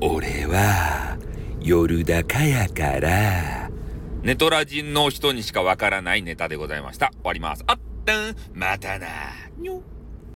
俺は夜高やからネトラ人の人にしかわからないネタでございました。終わります。あったん、またな。にょ